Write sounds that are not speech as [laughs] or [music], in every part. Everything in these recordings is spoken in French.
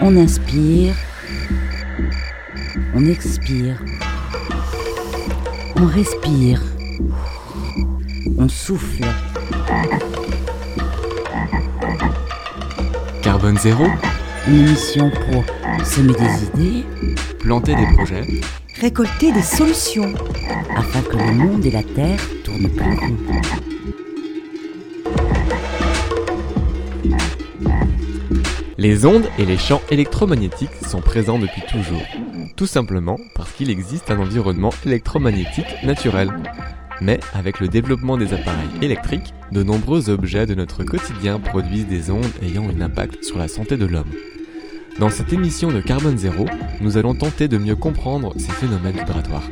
On inspire, on expire, on respire, on souffle. Carbone zéro, Une émission pour semer des idées planter des projets, récolter des solutions. afin que le monde et la Terre tournent pour nous. Les ondes et les champs électromagnétiques sont présents depuis toujours. Tout simplement parce qu'il existe un environnement électromagnétique naturel. Mais avec le développement des appareils électriques, de nombreux objets de notre quotidien produisent des ondes ayant un impact sur la santé de l'homme. Dans cette émission de Carbone Zéro, nous allons tenter de mieux comprendre ces phénomènes vibratoires.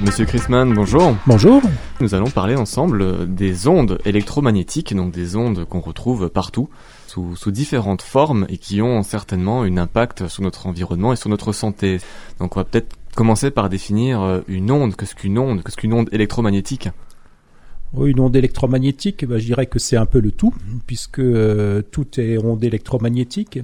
Monsieur Chrisman, bonjour. Bonjour. Nous allons parler ensemble des ondes électromagnétiques, donc des ondes qu'on retrouve partout, sous, différentes formes et qui ont certainement un impact sur notre environnement et sur notre santé. Donc on va peut-être commencer par définir euh, une onde. Qu'est-ce qu'une onde? Qu'est-ce qu'une onde électromagnétique? Une onde électromagnétique, bah, je dirais que c'est un peu le tout, puisque euh, tout est onde électromagnétique.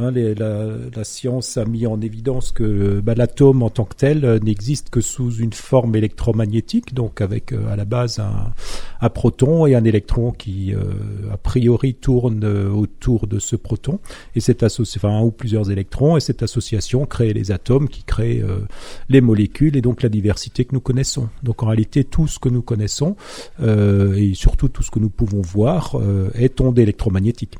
Hein, la, science a mis en évidence que bah, l'atome en tant que tel euh, n'existe que sous une forme électromagnétique, donc avec euh, à la base un, proton et un électron qui euh, a priori tourne euh, autour de ce proton, et cette enfin un ou plusieurs électrons, et cette association crée les atomes qui créent euh, les molécules et donc la diversité que nous connaissons. Donc en réalité, tout ce que nous connaissons euh, et surtout tout ce que nous pouvons voir euh, est onde électromagnétique.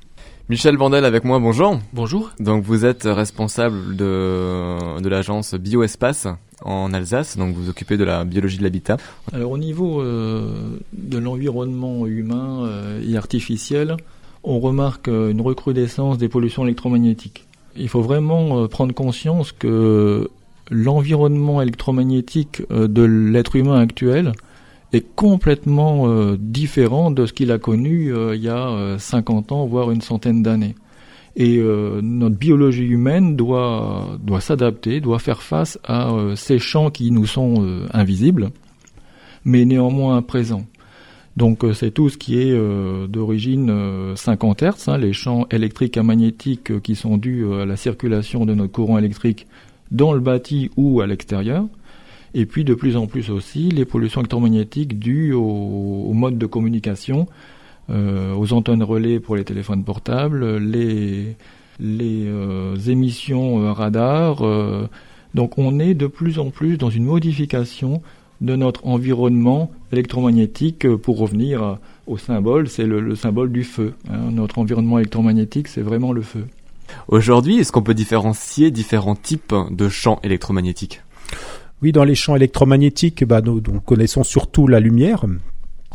Michel Vandel avec moi, bonjour. Bonjour. Donc vous êtes responsable de, de l'agence Bioespace en Alsace, donc vous vous occupez de la biologie de l'habitat. Alors au niveau euh, de l'environnement humain euh, et artificiel, on remarque euh, une recrudescence des pollutions électromagnétiques. Il faut vraiment euh, prendre conscience que l'environnement électromagnétique de l'être humain actuel est complètement euh, différent de ce qu'il a connu euh, il y a euh, 50 ans, voire une centaine d'années. Et euh, notre biologie humaine doit, doit s'adapter, doit faire face à euh, ces champs qui nous sont euh, invisibles, mais néanmoins présents. Donc euh, c'est tout ce qui est euh, d'origine euh, 50 Hz, hein, les champs électriques et magnétiques euh, qui sont dus euh, à la circulation de notre courant électrique dans le bâti ou à l'extérieur. Et puis de plus en plus aussi les pollutions électromagnétiques dues au, au mode de communication, euh, aux antennes relais pour les téléphones portables, les, euh, émissions euh, radar. donc on est de plus en plus dans une modification de notre environnement électromagnétique. Pour revenir au symbole, c'est le, le symbole du feu. hein. Notre environnement électromagnétique, c'est vraiment le feu. Aujourd'hui, est-ce qu'on peut différencier différents types de champs électromagnétiques? Oui, dans les champs électromagnétiques, bah, nous, nous connaissons surtout la lumière.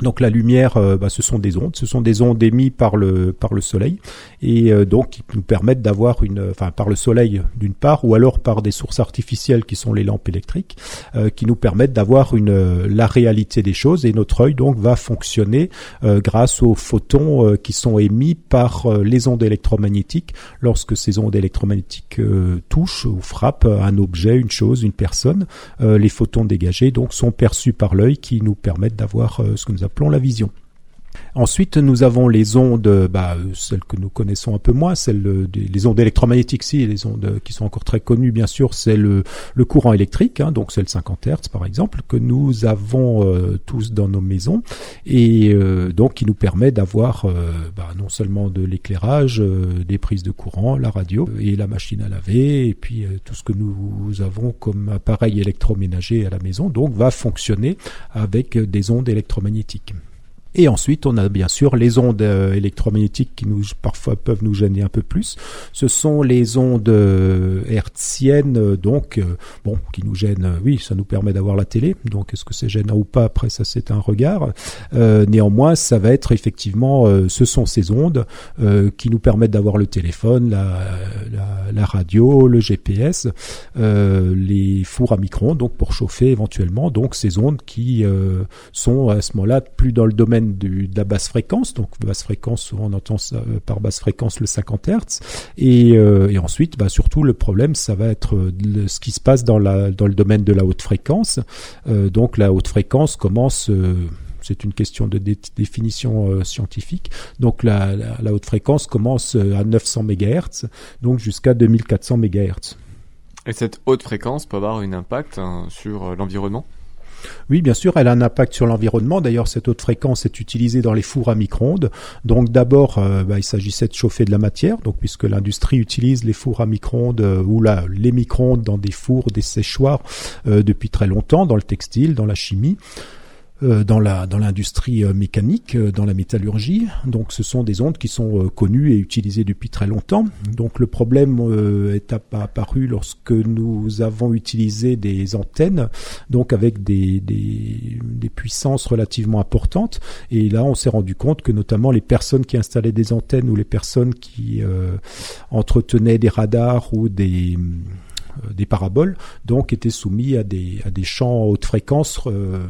Donc la lumière, euh, bah, ce sont des ondes, ce sont des ondes émises par le par le soleil. Et euh, donc qui nous permettent d'avoir une, enfin par le soleil d'une part ou alors par des sources artificielles qui sont les lampes électriques, euh, qui nous permettent d'avoir une euh, la réalité des choses. Et notre œil donc va fonctionner euh, grâce aux photons euh, qui sont émis par les ondes électromagnétiques. Lorsque ces ondes électromagnétiques touchent ou frappent un objet, une chose, une personne. Les photons dégagés donc sont perçus par l'œil qui nous permettent d'avoir ce que nous appelons la vision. Ensuite, nous avons les ondes, bah, celles que nous connaissons un peu moins, celles euh, des les ondes électromagnétiques, si, les ondes qui sont encore très connues, bien sûr, c'est le, le courant électrique, hein, donc c'est le 50 Hz par exemple, que nous avons euh, tous dans nos maisons, et euh, donc qui nous permet d'avoir euh, bah, non seulement de l'éclairage, euh, des prises de courant, la radio et la machine à laver, et puis euh, tout ce que nous avons comme appareil électroménager à la maison, donc va fonctionner avec des ondes électromagnétiques. Et ensuite, on a bien sûr les ondes euh, électromagnétiques qui nous parfois peuvent nous gêner un peu plus. Ce sont les ondes euh, hertziennes, euh, donc bon, qui nous gênent. oui, ça nous permet d'avoir la télé. Donc, est-ce que c'est gênant ou pas? Après, ça c'est un regard. Néanmoins, ça va être effectivement, ce sont ces ondes qui nous permettent d'avoir le téléphone, la, la, radio, le GPS, les fours à micro-ondes, donc pour chauffer éventuellement. Donc, ces ondes qui sont à ce moment-là plus dans le domaine de la basse fréquence. Donc basse fréquence, on entend euh, par basse fréquence le 50 Hz. Et, euh, et ensuite, bah, surtout le problème, ça va être euh, ce qui se passe dans, la, dans le domaine de la haute fréquence. Donc la haute fréquence commence c'est une question de définition scientifique. Donc la, la, haute fréquence commence à 900 MHz, donc jusqu'à 2400 MHz. Et cette haute fréquence peut avoir un impact hein, sur l'environnement? Oui, bien sûr, elle a un impact sur l'environnement. D'ailleurs, cette haute fréquence est utilisée dans les fours à micro-ondes. Donc d'abord, euh, bah, il s'agissait de chauffer de la matière, donc puisque l'industrie utilise les fours à micro-ondes euh, ou les micro-ondes dans des fours, des séchoirs euh, depuis très longtemps, dans le textile, dans la chimie. Euh, dans la dans l'industrie euh, mécanique, euh, dans la métallurgie. Donc, ce sont des ondes qui sont connues et utilisées depuis très longtemps. Donc, le problème est apparu lorsque nous avons utilisé des antennes, donc avec des, des, des puissances relativement importantes. Et là, on s'est rendu compte que notamment les personnes qui installaient des antennes ou les personnes qui entretenaient des radars ou des euh, des paraboles, donc étaient soumis à des, à des champs haute fréquence euh,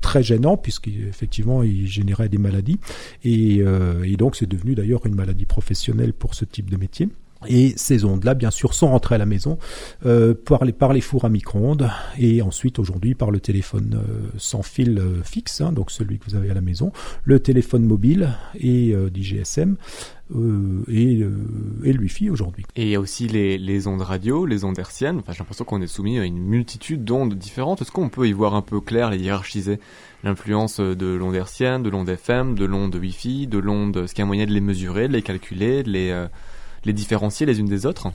très gênants puisqu'effectivement ils généraient des maladies et, euh, et donc c'est devenu d'ailleurs une maladie professionnelle pour ce type de métier. Et ces ondes-là, bien sûr, sont rentrées à la maison euh, par, les, par les fours à micro-ondes et ensuite aujourd'hui par le téléphone euh, sans fil euh, fixe, hein, donc celui que vous avez à la maison, le téléphone mobile et euh, d'IGSM et, et le Wi-Fi aujourd'hui. Et il y a aussi les, ondes radio, les ondes hertziennes. Enfin, j'ai l'impression qu'on est soumis à une multitude d'ondes différentes. Est-ce qu'on peut y voir un peu clair, les hiérarchiser L'influence de l'onde hertzienne, de l'onde FM, de l'onde Wi-Fi, de l'onde... Ce qu'il y a moyen de les mesurer, de les calculer, de les les différencier les unes des autres?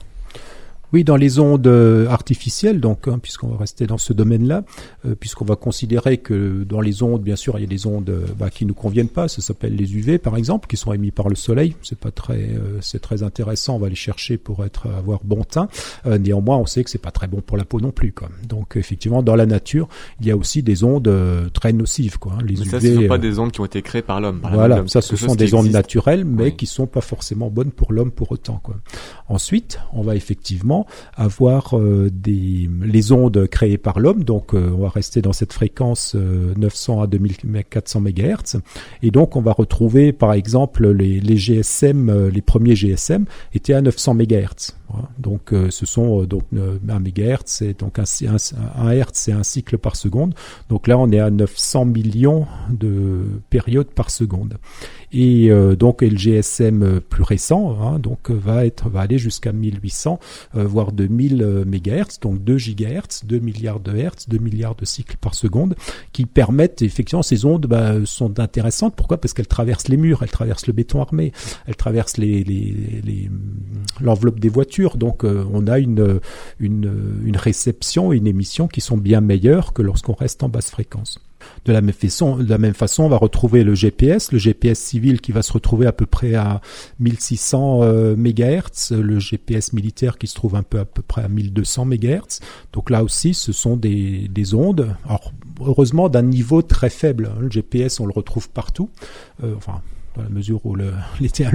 Oui, dans les ondes euh, artificielles, donc, hein, puisqu'on va rester dans ce domaine-là, euh, puisqu'on va considérer que dans les ondes, bien sûr, il y a des ondes euh, bah, qui nous conviennent pas. Ça s'appelle les UV, par exemple, qui sont émis par le soleil. C'est pas très, c'est très intéressant. On va les chercher pour être avoir bon teint. néanmoins, on sait que c'est pas très bon pour la peau non plus. Quoi. Donc, effectivement, dans la nature, il y a aussi des ondes très nocives. Quoi. Hein. Les mais ça, ce sont pas des ondes qui ont été créées par l'homme. Voilà, ça, ce sont des ondes naturelles, mais qui sont pas forcément bonnes pour l'homme pour autant. Quoi. Ensuite, on va effectivement avoir euh, les ondes créées par l'homme. Donc, euh, on va rester dans cette fréquence 900 euh, à 2400 MHz. Et donc, on va retrouver, par exemple, les, les GSM, les premiers GSM étaient à 900 MHz. Donc, ce sont donc 1 MHz, c'est donc un, un, un Hertz, c'est un cycle par seconde. Donc là, on est à 900 millions de périodes par seconde. Et euh, donc le GSM plus récent, hein, donc va être va aller jusqu'à 1800 euh, voire 2000 MHz, donc 2 GHz, 2 milliards de Hertz, 2 milliards de cycles par seconde, qui permettent effectivement ces ondes bah, sont intéressantes. Pourquoi? Parce qu'elles traversent les murs, elles traversent le béton armé, elles traversent les, l'enveloppe des voitures. Donc euh, on a une, une, réception et une émission qui sont bien meilleures que lorsqu'on reste en basse fréquence. De la, même façon, de la même façon, on va retrouver le GPS, le GPS civil qui va se retrouver à peu près à 1600 euh, MHz, le GPS militaire qui se trouve un peu à peu près à 1200 MHz. Donc là aussi, ce sont des, des ondes, alors heureusement d'un niveau très faible. Hein. Le GPS, on le retrouve partout. Euh, enfin, dans la mesure où [laughs] le,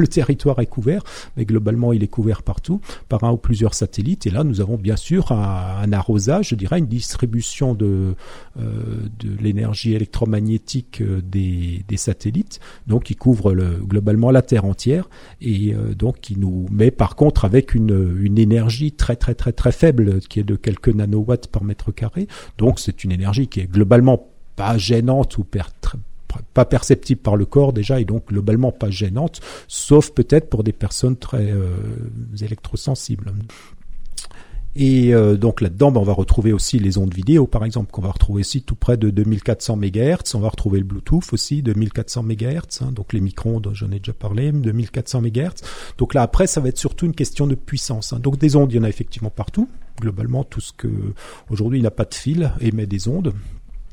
territoire est couvert, mais globalement il est couvert partout par un ou plusieurs satellites. Et là, nous avons bien sûr un, arrosage, je dirais, une distribution de, euh, l'énergie électromagnétique euh, des, satellites, donc qui couvre le, globalement la Terre entière, et euh, donc qui nous met par contre avec une, une énergie très très très très faible, qui est de quelques nanowatts par mètre carré. Donc c'est une énergie qui est globalement pas gênante ou per, pas perceptible par le corps déjà et donc globalement pas gênante, sauf peut-être pour des personnes très euh, électrosensibles. Et euh, donc là-dedans, ben, on va retrouver aussi les ondes vidéo, par exemple, qu'on va retrouver aussi tout près de 2400 MHz. On va retrouver le Bluetooth aussi, 2400 MHz. Hein, donc les micro-ondes, j'en ai déjà parlé, 2400 MHz. Donc là, après, ça va être surtout une question de puissance. Hein. Donc des ondes, il y en a effectivement partout. Globalement, tout ce que aujourd'hui il n'a pas de fil émet des ondes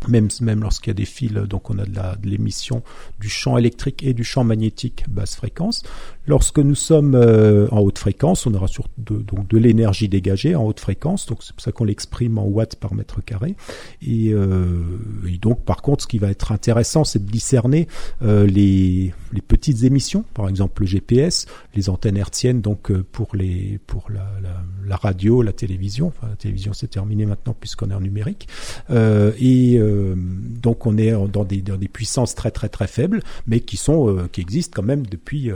même, même lorsqu'il y a des fils, donc on a de, l'émission du champ électrique et du champ magnétique basse fréquence. Lorsque nous sommes euh, en haute fréquence, on aura sur de, donc de l'énergie dégagée en haute fréquence, donc c'est pour ça qu'on l'exprime en watts par mètre carré. Et, euh, et, donc par contre, ce qui va être intéressant, c'est de discerner euh, les, les, petites émissions, par exemple le GPS, les antennes hertziennes, donc euh, pour les pour la, la, radio, la télévision. Enfin, la télévision c'est terminé maintenant puisqu'on est en numérique. Euh, et euh, donc on est dans des, dans des puissances très très très faibles, mais qui sont qui existent quand même depuis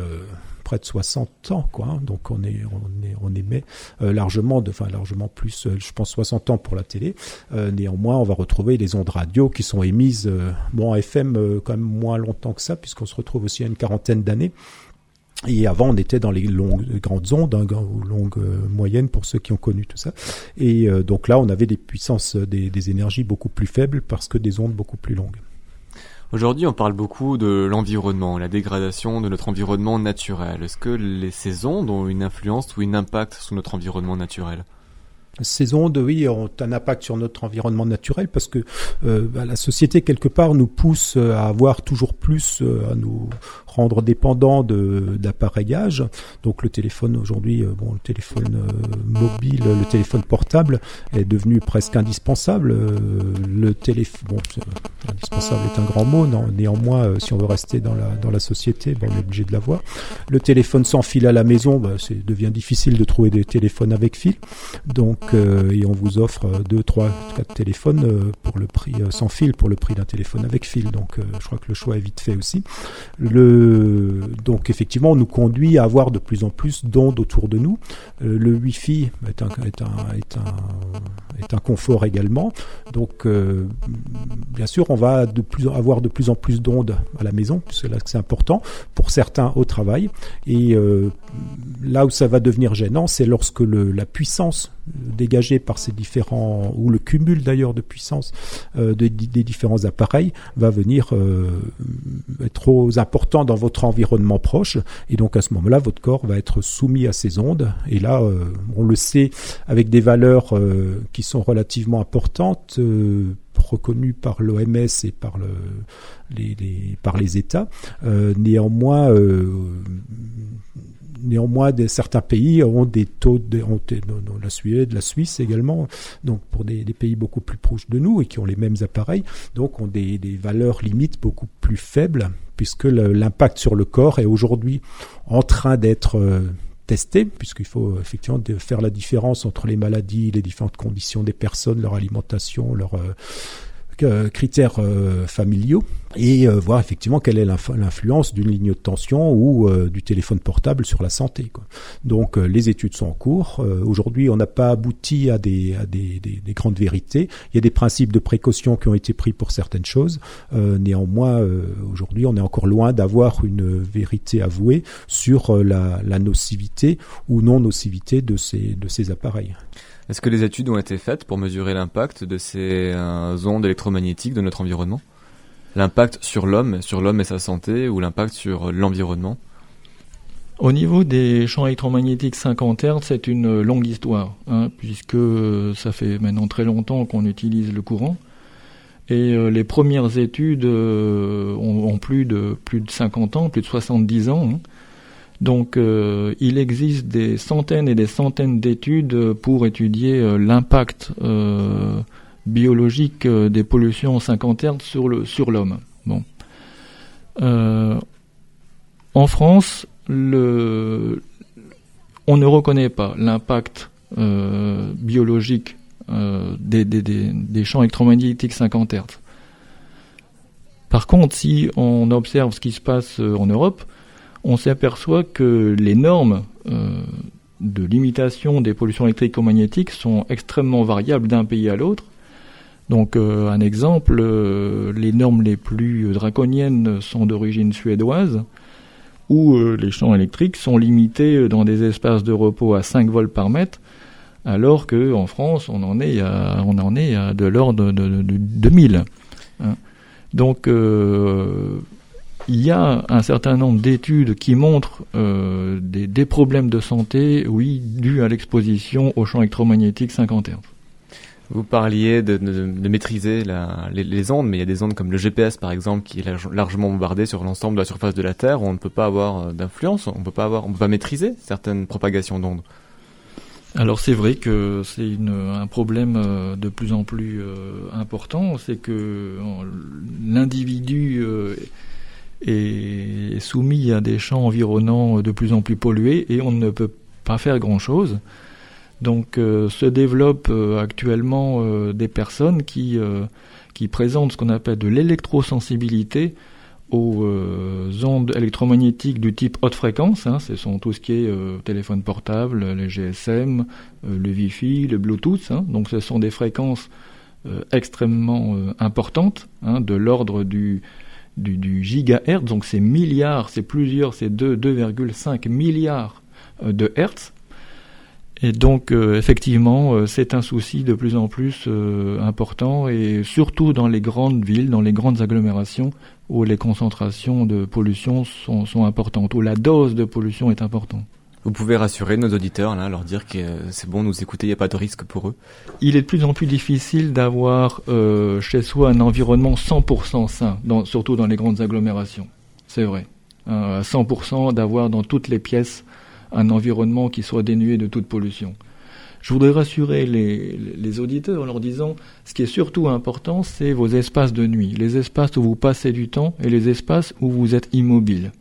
près de 60 ans, quoi. Hein. Donc on est, on est, on émet largement, de, enfin largement plus, je pense 60 ans pour la télé. néanmoins, on va retrouver les ondes radio qui sont émises, bon, en FM quand même moins longtemps que ça, puisqu'on se retrouve aussi à une quarantaine d'années. Et avant, on était dans les longues, grandes ondes, hein, longues euh, moyennes pour ceux qui ont connu tout ça. Et euh, donc là, on avait des puissances, euh, des, énergies beaucoup plus faibles parce que des ondes beaucoup plus longues. Aujourd'hui, on parle beaucoup de l'environnement, la dégradation de notre environnement naturel. Est-ce que les, ondes ont une influence ou un impact sur notre environnement naturel? Ces ondes, oui, ont un impact sur notre environnement naturel parce que euh, bah, la société quelque part nous pousse à avoir toujours plus, à nous rendre dépendant d'appareillage. Donc le téléphone aujourd'hui, euh, bon, le téléphone euh, mobile, le téléphone portable est devenu presque indispensable. Euh, le téléphone, bon, indispensable est un grand mot, non, néanmoins, si on veut rester dans la, dans la société, bon, on est obligé de l'avoir. Le téléphone sans fil à la maison, bah, c'est devient difficile de trouver des téléphones avec fil. Donc, et on vous offre deux, trois, quatre téléphones pour le prix sans fil, pour le prix d'un téléphone avec fil. Donc, je crois que le choix est vite fait aussi. Donc effectivement, on nous conduit à avoir de plus en plus d'ondes autour de nous. Euh, le Wi-Fi est un, confort également. Donc euh, bien sûr, on va avoir de plus en plus d'ondes à la maison, puisque c'est important, pour certains au travail. Et euh, là où ça va devenir gênant, c'est lorsque la puissance dégagée par ces différents, ou le cumul d'ailleurs de puissance des différents appareils va venir être trop important dans votre environnement proche. Et donc à ce moment-là, votre corps va être soumis à ces ondes. Et là, euh, on le sait, avec des valeurs euh, qui sont relativement importantes euh, reconnues par l'OMS et par, le, les, par les États. néanmoins, néanmoins, certains pays ont des taux, de, ont, la Suède, la Suisse également, donc pour des, pays beaucoup plus proches de nous et qui ont les mêmes appareils, donc ont des, valeurs limites beaucoup plus faibles puisque l'impact sur le corps est aujourd'hui en train d'être euh, testé, puisqu'il faut effectivement faire la différence entre les maladies, les différentes conditions des personnes, leur alimentation, leur euh, critères familiaux et euh, voir effectivement quelle est l'influence d'une ligne de tension ou euh, du téléphone portable sur la santé. Quoi. Donc euh, les études sont en cours. Aujourd'hui, on n'a pas abouti à, des, à des, des, des, grandes vérités. Il y a des principes de précaution qui ont été pris pour certaines choses. néanmoins, aujourd'hui, on est encore loin d'avoir une vérité avouée sur la, la, nocivité ou non nocivité de ces, de ces appareils. Est-ce que les études ont été faites pour mesurer l'impact de ces ondes électromagnétiques de notre environnement? L'impact sur l'homme, sur l'homme et sa santé, ou l'impact sur l'environnement? Au niveau des champs électromagnétiques 50 Hz, c'est une longue histoire, hein, puisque ça fait maintenant très longtemps qu'on utilise le courant. Et euh, les premières études euh, ont, plus de plus de 50 ans, plus de 70 ans. Hein. Donc euh, il existe des centaines et des centaines d'études pour étudier l'impact biologique euh, des pollutions 50 Hz sur le sur l'homme. Bon. Euh, en France, on ne reconnaît pas l'impact euh, biologique des, champs électromagnétiques 50 Hz. Par contre, si on observe ce qui se passe en Europe, on s'aperçoit que les normes de limitation des pollutions électromagnétiques sont extrêmement variables d'un pays à l'autre donc euh, un exemple, euh, les normes les plus draconiennes sont d'origine suédoise, où euh, les champs électriques sont limités dans des espaces de repos à 5 volts par mètre, alors qu'en France on en est à, de l'ordre de, 2000. Hein. Donc il y a un certain nombre d'études qui montrent des, des, problèmes de santé, oui, dus à l'exposition aux champs électromagnétiques 50 Hz. Vous parliez de, maîtriser les, ondes, mais il y a des ondes comme le GPS par exemple qui est largement bombardé sur l'ensemble de la surface de la Terre. Où on ne peut pas avoir euh, d'influence, on peut pas avoir, on peut pas maîtriser certaines propagations d'ondes. Alors c'est vrai que c'est un problème euh, de plus en plus euh, important, c'est que l'individu est soumis à des champs environnants de plus en plus pollués et on ne peut pas faire grand-chose. Donc euh, se développent euh, actuellement euh, des personnes qui, qui présentent ce qu'on appelle de l'électrosensibilité aux ondes électromagnétiques du type haute fréquence. Hein, ce sont tout ce qui est téléphone portable, les GSM, le Wi-Fi, le Bluetooth. Hein. donc ce sont des fréquences extrêmement importantes, hein, de l'ordre du, du, gigahertz. Donc c'est milliards, c'est plusieurs, c'est 2,5 milliards de hertz. Et donc, euh, effectivement, euh, c'est un souci de plus en plus euh, important, et surtout dans les grandes villes, dans les grandes agglomérations, où les concentrations de pollution sont importantes, où la dose de pollution est importante. Vous pouvez rassurer nos auditeurs, là, leur dire que c'est bon, nous écouter, il n'y a pas de risque pour eux. Il est de plus en plus difficile d'avoir chez soi un environnement 100% sain, surtout dans les grandes agglomérations. C'est vrai. à 100% d'avoir dans toutes les pièces un environnement qui soit dénué de toute pollution. Je voudrais rassurer les, auditeurs en leur disant, ce qui est surtout important, c'est vos espaces de nuit, les espaces où vous passez du temps et les espaces où vous êtes immobile,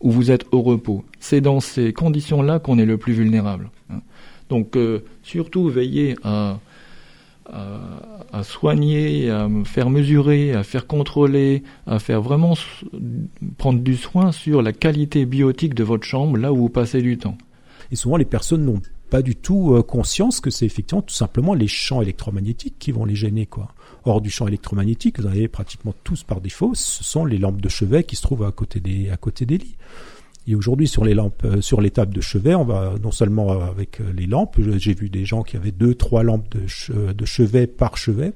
où vous êtes au repos. C'est dans ces conditions-là qu'on est le plus vulnérable. Hein. Donc, euh, surtout, veillez à, à, soigner, à faire mesurer, à faire contrôler, à faire vraiment prendre du soin sur la qualité biotique de votre chambre là où vous passez du temps. Et souvent, les personnes n'ont pas du tout euh, conscience que c'est effectivement tout simplement les champs électromagnétiques qui vont les gêner. Quoi. Hors du champ électromagnétique, vous en avez pratiquement tous par défaut, ce sont les lampes de chevet qui se trouvent à côté des, à côté des lits. Et aujourd'hui, sur les lampes, euh, sur les tables de chevet, on va non seulement avec euh, les lampes, j'ai vu des gens qui avaient deux, trois lampes de, de chevet par chevet.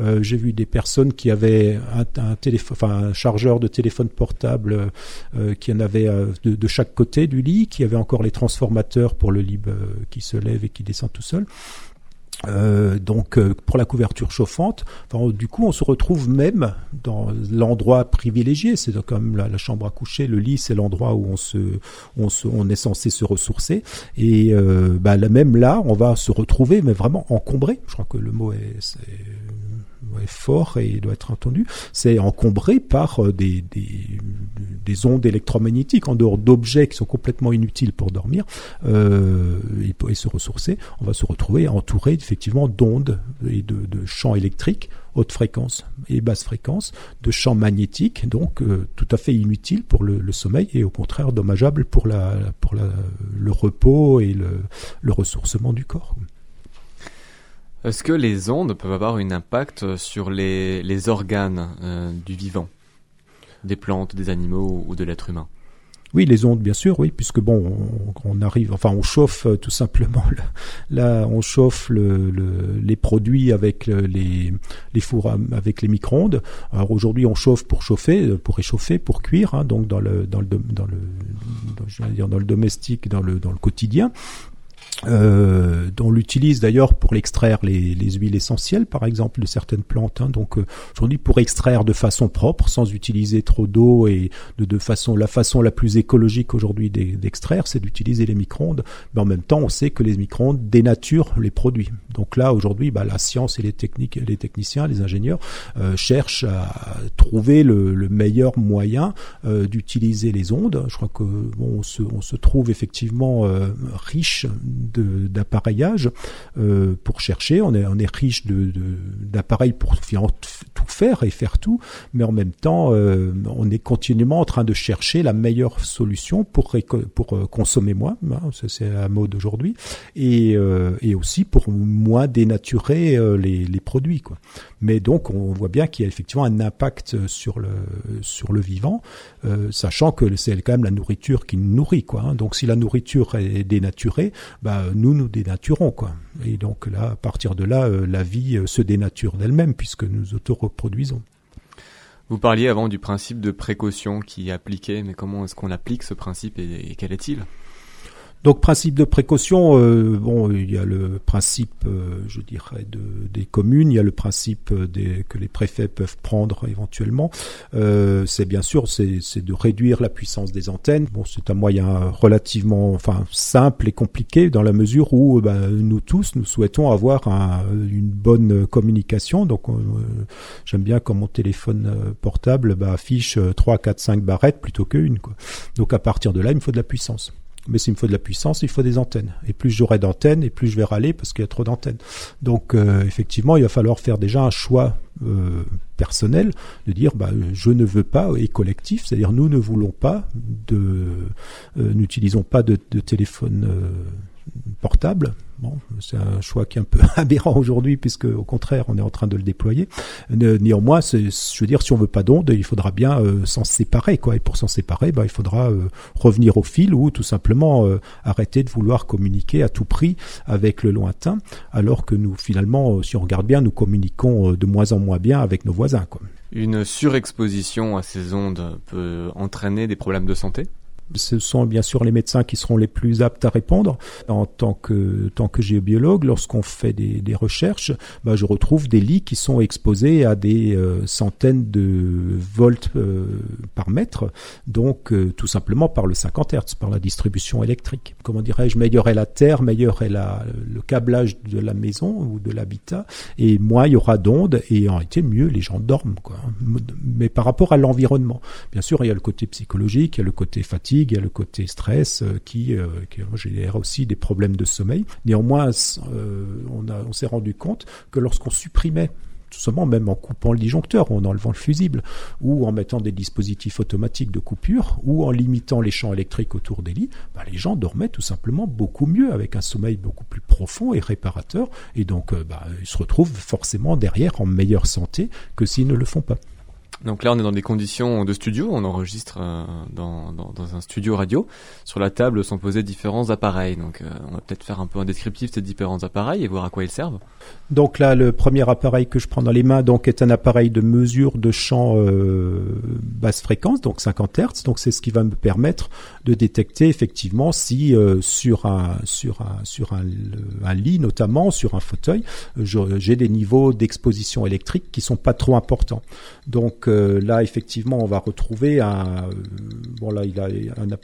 Euh, j'ai vu des personnes qui avaient un, téléphone, un chargeur de téléphone portable euh, qui en avait de, de, chaque côté du lit, qui avait encore les transformateurs pour le lit qui se lève et qui descend tout seul. Euh, donc euh, pour la couverture chauffante, enfin, du coup on se retrouve même dans l'endroit privilégié, c'est comme la, la, chambre à coucher, le lit c'est l'endroit où on se, on se, on est censé se ressourcer. Et euh, bah, même là on va se retrouver mais vraiment encombré. Je crois que le mot est, est fort et doit être entendu, c'est encombré par euh, des, des, des, ondes électromagnétiques en dehors d'objets qui sont complètement inutiles pour dormir euh, et, se ressourcer. On va se retrouver entouré effectivement d'ondes et de, champs électriques haute fréquence et basse fréquence, de champs magnétiques, donc euh, tout à fait inutiles pour le, sommeil et au contraire dommageables pour, la, pour le repos et le, ressourcement du corps. Est-ce que les ondes peuvent avoir un impact sur les, les organes euh, du vivant, des plantes, des animaux ou de l'être humain oui, les ondes, bien sûr, oui, puisque bon, on, arrive, enfin, on chauffe euh, tout simplement. [laughs] Là, on chauffe le, le, les produits avec les, les fours avec les micro-ondes. Alors aujourd'hui, on chauffe pour chauffer, euh, pour réchauffer, pour cuire, hein, donc dans le dans le dans le dans le domestique, dans le dans le quotidien. Euh, on l'utilise d'ailleurs pour l'extraire les, les, huiles essentielles, par exemple, de certaines plantes. Hein. Donc euh, aujourd'hui, pour extraire de façon propre, sans utiliser trop d'eau et de, de, façon la façon la plus écologique aujourd'hui d'extraire, c'est d'utiliser les micro-ondes. Mais en même temps, on sait que les micro-ondes dénaturent les produits. Donc là, aujourd'hui, bah, la science et les techniques, les techniciens, les ingénieurs euh, cherchent à trouver le, le meilleur moyen euh, d'utiliser les ondes. Je crois que se, on se trouve effectivement riche d'appareillage euh, pour chercher. On est, on est riche d'appareils de, pour tout faire et faire tout, mais en même temps, euh, on est continuellement en train de chercher la meilleure solution pour, pour euh, consommer moins, hein, c'est la mode aujourd'hui, et, et aussi pour moins dénaturer les, les produits. Quoi. Mais donc, on voit bien qu'il y a effectivement un impact sur le, sur le vivant, sachant que c'est quand même la nourriture qui nous nourrit. Quoi, hein. Donc, si la nourriture est dénaturée, bah, nous nous dénaturons. Quoi. Et donc là, à partir de là, euh, la vie euh, se dénature d'elle-même puisque nous auto-reproduisons. Vous parliez avant du principe de précaution qui est appliqué, mais comment est-ce qu'on applique ce principe et quel est-il? Donc principe de précaution, euh, bon, il y a le principe, euh, je dirais, de, des communes, il y a le principe des, que les préfets peuvent prendre éventuellement. Euh, c'est bien sûr, c'est de réduire la puissance des antennes. Bon, c'est un moyen relativement, enfin, simple et compliqué dans la mesure où ben, nous tous, nous souhaitons avoir un, une bonne communication. Donc, euh, j'aime bien quand mon téléphone euh, portable bah, affiche 3, 4, 5 barrettes plutôt qu'une. Donc, à partir de là, il me faut de la puissance. Mais s'il me faut de la puissance, il faut des antennes. Et plus j'aurai d'antennes, et plus je vais râler parce qu'il y a trop d'antennes. Donc euh, effectivement, il va falloir faire déjà un choix euh, personnel, de dire bah, je ne veux pas, et collectif, c'est-à-dire nous ne voulons pas de, n'utilisons pas de, téléphone portable. Bon, c'est un choix qui est un peu [laughs] aberrant aujourd'hui, puisque au contraire, on est en train de le déployer. Néanmoins, je veux dire, si on veut pas d'onde, il faudra bien euh, s'en séparer, quoi. Et pour s'en séparer, bah, il faudra euh, revenir au fil ou tout simplement euh, arrêter de vouloir communiquer à tout prix avec le lointain, alors que nous, finalement, si on regarde bien, nous communiquons de moins en moins bien avec nos voisins, quoi. Une surexposition à ces ondes peut entraîner des problèmes de santé? Ce sont bien sûr les médecins qui seront les plus aptes à répondre. En tant que, géobiologue, lorsqu'on fait des, recherches, bah, je retrouve des lits qui sont exposés à des euh, centaines de volts euh, par mètre, donc euh, tout simplement par le 50 Hz, par la distribution électrique. Comment dirais-je, meilleure est la terre, meilleur est le câblage de la maison ou de l'habitat, et moins il y aura d'ondes, et en réalité mieux les gens dorment. Mais par rapport à l'environnement, bien sûr il y a le côté psychologique, il y a le côté fatigue, il y a le côté stress euh, qui, euh, qui génère aussi des problèmes de sommeil. Néanmoins, euh, on, s'est rendu compte que lorsqu'on supprimait tout simplement même en coupant le disjoncteur, ou en enlevant le fusible, ou en mettant des dispositifs automatiques de coupure, ou en limitant les champs électriques autour des lits, bah, les gens dormaient tout simplement beaucoup mieux, avec un sommeil beaucoup plus profond et réparateur, et donc bah, ils se retrouvent forcément derrière en meilleure santé que s'ils ne le font pas. Donc là, on est dans des conditions de studio, on enregistre euh, dans, dans, un studio radio. Sur la table sont posés différents appareils. Donc euh, on va peut-être faire un peu un descriptif de ces différents appareils et voir à quoi ils servent. Donc là, le premier appareil que je prends dans les mains donc est un appareil de mesure de champ euh, basse fréquence, donc 50 Hz. Donc c'est ce qui va me permettre de détecter effectivement si sur un sur un sur un, un, lit notamment sur un fauteuil, j'ai des niveaux d'exposition électrique qui sont pas trop importants. Donc là, effectivement, on va retrouver un. Bon, là, il a une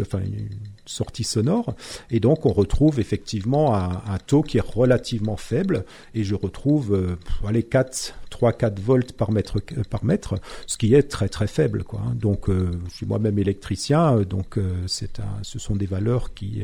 enfin, une sortie sonore, et donc on retrouve effectivement un, taux qui est relativement faible, et je retrouve euh, les 4 3-4 volts par mètre, par mètre, ce qui est très très faible. Quoi. Hein. Donc, euh, je suis moi-même électricien, euh, donc euh, un, ce sont des valeurs qui,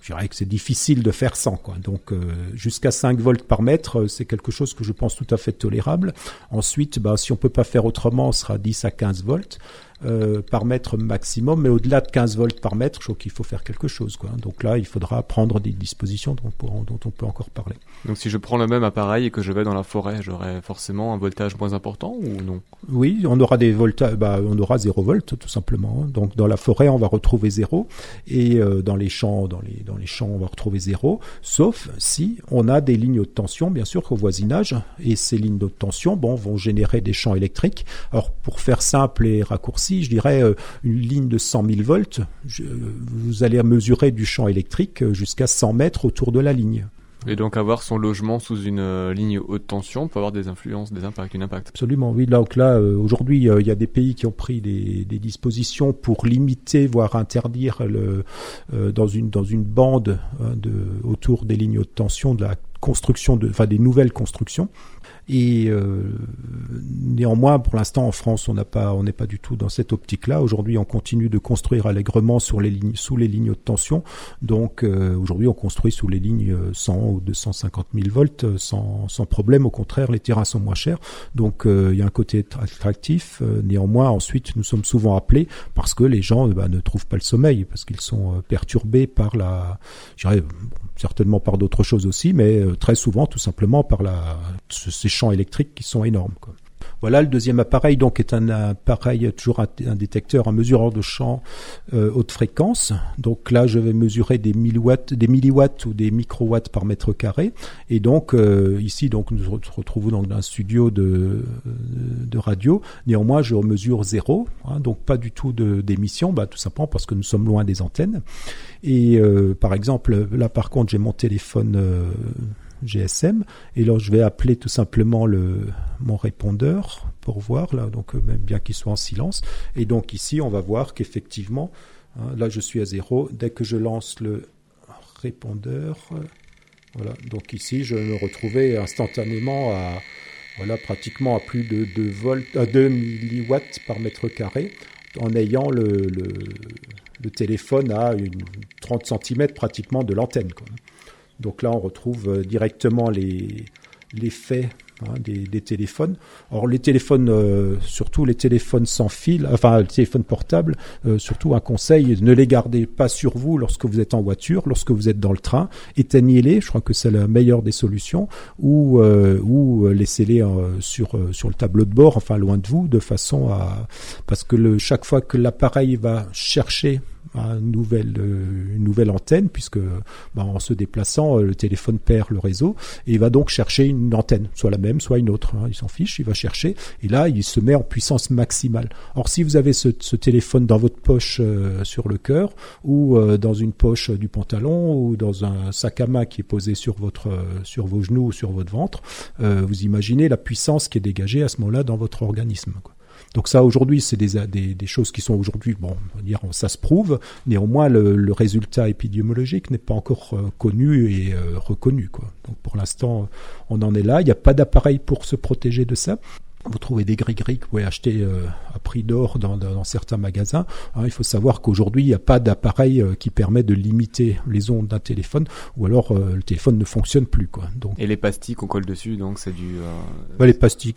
je dirais que c'est difficile de faire sans. Quoi. Donc, jusqu'à 5 volts par mètre, c'est quelque chose que je pense tout à fait tolérable. Ensuite, bah, si on peut pas faire autrement, on sera 10 à 15 volts. Euh, par mètre maximum, mais au-delà de 15 volts par mètre, je trouve qu'il faut faire quelque chose. Quoi. Donc là, il faudra prendre des dispositions dont, dont, on peut encore parler. Donc si je prends le même appareil et que je vais dans la forêt, j'aurai forcément un voltage moins important ou non? Oui, on aura des voltages, bah, on aura 0 volts tout simplement. Donc dans la forêt, on va retrouver 0 et euh, dans les champs, dans les, dans les champs, on va retrouver 0, sauf si on a des lignes de tension, bien sûr, au voisinage, et ces lignes de tension, bon, vont générer des champs électriques. Alors pour faire simple et raccourci, je dirais, euh, une ligne de 100 000 volts, vous allez mesurer du champ électrique euh, jusqu'à 100 mètres autour de la ligne. Et donc avoir son logement sous une euh, ligne haute tension peut avoir des influences, des impacts, une impact. Absolument, oui. Donc là, aujourd'hui, il y a des pays qui ont pris des, dispositions pour limiter, voire interdire le, dans une dans une bande hein, de, autour des lignes haute tension de la construction de, enfin des nouvelles constructions. Et euh, néanmoins, pour l'instant, en France, on pas, on n'est pas du tout dans cette optique-là. Aujourd'hui, on continue de construire allègrement sur les lignes, sous les lignes haute tension. Donc, euh, aujourd'hui, on construit sous les lignes 100 ou 250 000 volts euh, sans, problème. Au contraire, les terrains sont moins chers. Donc, il y a un côté attractif. néanmoins, ensuite, nous sommes souvent appelés parce que les gens bah, ne trouvent pas le sommeil, parce qu'ils sont perturbés par la, je dirais, certainement par d'autres choses aussi, mais très souvent, tout simplement par la, ces champs électriques qui sont énormes. Quoi. Voilà, le deuxième appareil donc est un appareil toujours un, détecteur, un mesureur de champ euh, haute fréquence. Donc là, je vais mesurer des milliwatts, des milliwatts ou des microwatts par mètre carré. Et donc euh, ici, donc nous nous retrouvons dans un studio de, radio. Néanmoins, je mesure zéro, hein, donc pas du tout d'émission, bah, tout simplement parce que nous sommes loin des antennes. Et euh, par exemple, là par contre, j'ai mon téléphone GSM. Et là, je vais appeler tout simplement le, mon répondeur pour voir, là, donc euh, même bien qu'il soit en silence. Et donc ici, on va voir qu'effectivement, hein, là, je suis à zéro. Dès que je lance le répondeur, voilà. Donc ici, je me retrouvais instantanément à, voilà, pratiquement à plus de 2 volts, à 2 milliwatts par mètre carré, en ayant le, le, téléphone à une 30 cm pratiquement de l'antenne. Donc là, on retrouve euh, directement l'effet hein, des, des, téléphones. Or les téléphones, euh, surtout les téléphones sans fil, enfin les téléphones portables, euh, surtout un conseil, ne les gardez pas sur vous lorsque vous êtes en voiture, lorsque vous êtes dans le train, éteignez-les, je crois que c'est la meilleure des solutions, ou, ou laissez-les sur, sur le tableau de bord, enfin loin de vous, de façon à... Parce que le, chaque fois que l'appareil va chercher une nouvelle, euh, une nouvelle antenne, puisque bah, en se déplaçant, euh, le téléphone perd le réseau, et il va donc chercher une antenne, soit la même, soit une autre. Hein, il s'en fiche, il va chercher, et là, il se met en puissance maximale. Or, si vous avez ce, téléphone dans votre poche euh, sur le cœur, ou dans une poche du pantalon, ou dans un sac à main qui est posé sur, votre, sur vos genoux ou sur votre ventre, vous imaginez la puissance qui est dégagée à ce moment-là dans votre organisme. Donc ça, aujourd'hui, c'est des, des, choses qui sont aujourd'hui, bon, on va dire, ça se prouve. Néanmoins, le, le résultat épidémiologique n'est pas encore euh, connu et euh, reconnu. Quoi. Donc pour l'instant, on en est là. Il n'y a pas d'appareil pour se protéger de ça. Vous trouvez des gris-gris que vous pouvez acheter euh, à prix d'or dans, dans, certains magasins. Hein, il faut savoir qu'aujourd'hui, il n'y a pas d'appareil euh, qui permet de limiter les ondes d'un téléphone, ou alors euh, le téléphone ne fonctionne plus. Quoi. Donc, Et les pastilles qu'on colle dessus, donc c'est du... Bah, les pastilles,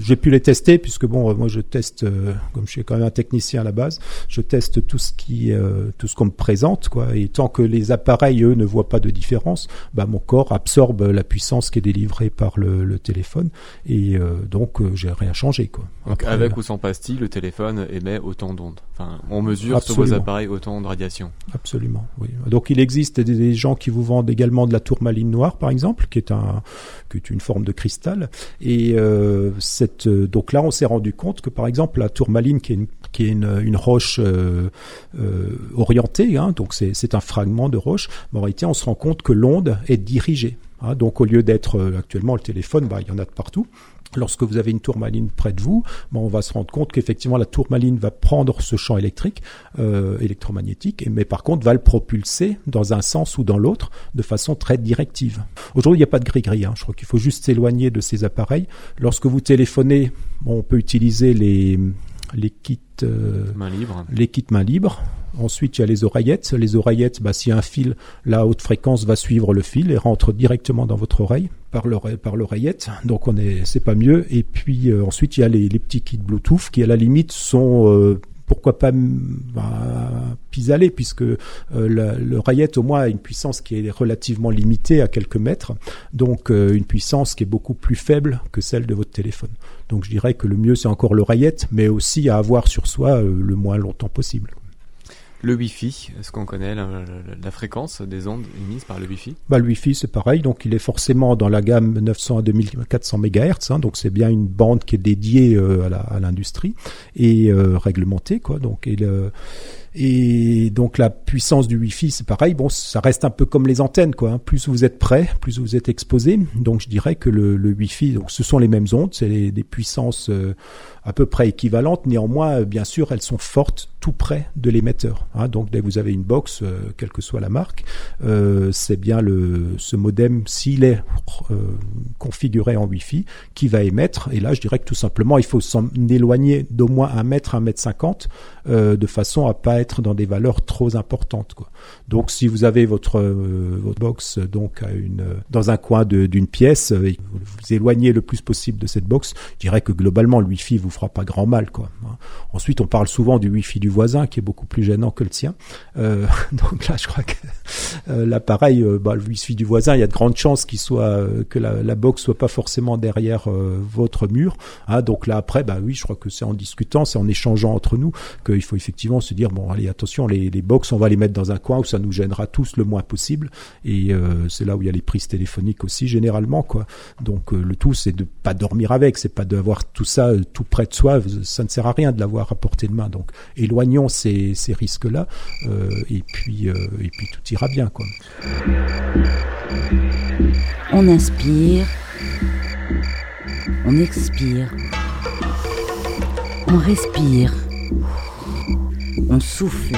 j'ai pu les tester, puisque bon, moi je teste, comme je suis quand même un technicien à la base, je teste tout ce qui, tout ce qu'on me présente, quoi. Et tant que les appareils, eux, ne voient pas de différence, bah, mon corps absorbe la puissance qui est délivrée par le, le téléphone. Et donc j'ai rien changé quoi. Donc avec euh, ou sans pastille, le téléphone émet autant d'ondes. Enfin, on mesure sur vos appareils autant de radiation. Absolument, oui. Donc il existe des, gens qui vous vendent également de la tourmaline noire, par exemple, qui est un, qui est une forme de cristal. Et euh, cette, euh, donc là, on s'est rendu compte que, par exemple, la tourmaline, qui est une, qui est une, une roche euh, orientée, hein, donc c'est un fragment de roche, mais en réalité, on se rend compte que l'onde est dirigée. Hein, donc au lieu d'être actuellement le téléphone, bah, il y en a de partout lorsque vous avez une tourmaline près de vous, ben, on va se rendre compte qu'effectivement la tourmaline va prendre ce champ électrique, euh, électromagnétique, mais par contre va le propulser dans un sens ou dans l'autre de façon très directive. Aujourd'hui, il n'y a pas de gris-gris. Hein. Je crois qu'il faut juste s'éloigner de ces appareils. Lorsque vous téléphonez, on peut utiliser les, les kits euh, main libre. les kits main libre. Ensuite, il y a les oreillettes. Les oreillettes, bah, s'il y a un fil, la haute fréquence va suivre le fil et rentre directement dans votre oreille par l'oreillette. Donc, on est, c'est pas mieux. Et puis euh, ensuite, il y a les, petits kits Bluetooth qui, à la limite, sont euh, pourquoi pas bah, pis-aller puisque euh, l'oreillette au moins a une puissance qui est relativement limitée à quelques mètres, donc euh, une puissance qui est beaucoup plus faible que celle de votre téléphone. Donc je dirais que le mieux c'est encore l'oreillette, mais aussi à avoir sur soi le moins longtemps possible. Le Wi-Fi, est-ce qu'on connaît la, fréquence des ondes émises par le Wi-Fi? Bah, Le Wi-Fi, c'est pareil. Donc, il est forcément dans la gamme 900 à 2400 MHz. Hein, donc, c'est bien une bande qui est dédiée euh, à l'industrie et euh, réglementée. Quoi. Donc, et donc la puissance du Wi-Fi, c'est pareil. Bon, ça reste un peu comme les antennes, quoi. Hein. Plus vous êtes près, plus vous êtes exposé. Donc je dirais que le, Wi-Fi, donc ce sont les mêmes ondes, c'est des puissances euh, à peu près équivalentes. Néanmoins, bien sûr, elles sont fortes tout près de l'émetteur. Hein. Donc dès que vous avez une box, euh, quelle que soit la marque, c'est bien le ce modem s'il est configuré en Wi-Fi qui va émettre. Et là, je dirais que tout simplement, il faut s'en éloigner d'au moins un mètre, un mètre cinquante, de façon à pas être dans des valeurs trop importantes. Quoi. Donc si vous avez votre, euh, votre box donc à une, dans un coin d'une pièce euh, et vous vous éloignez le plus possible de cette box, je dirais que globalement le Wi-Fi vous fera pas grand mal. Quoi. Hein. Ensuite on parle souvent du Wi-Fi du voisin qui est beaucoup plus gênant que le tien. Euh, [laughs] donc là je crois que euh, l'appareil, bah, le Wi-Fi du voisin, il y a de grandes chances qu'il soit que la, la, box soit pas forcément derrière votre mur. Hein. Donc là après, bah oui, je crois que c'est en discutant, c'est en échangeant entre nous qu'il faut effectivement se dire bon allez attention les, les box on va les mettre dans un coin où ça nous gênera tous le moins possible et euh, c'est là où il y a les prises téléphoniques aussi généralement quoi donc euh, le tout c'est de pas dormir avec c'est pas d'avoir tout ça euh, tout près de soi ça ne sert à rien de l'avoir à portée de main donc éloignons ces, ces risques là et puis et puis tout ira bien quoi. On inspire. On expire. On respire. On souffle.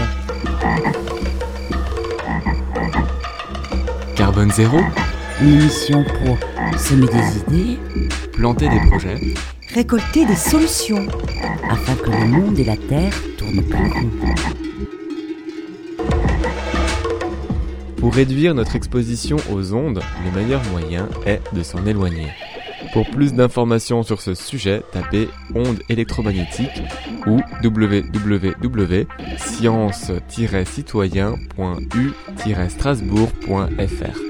Carbone zéro. Une émission pour semer des idées, planter des projets, récolter des solutions, afin que le monde et la Terre pour réduire notre exposition aux ondes, le meilleur moyen est de s'en éloigner. Pour plus d'informations sur ce sujet, tapez ondes électromagnétiques ou www.science-citoyen.u-strasbourg.fr.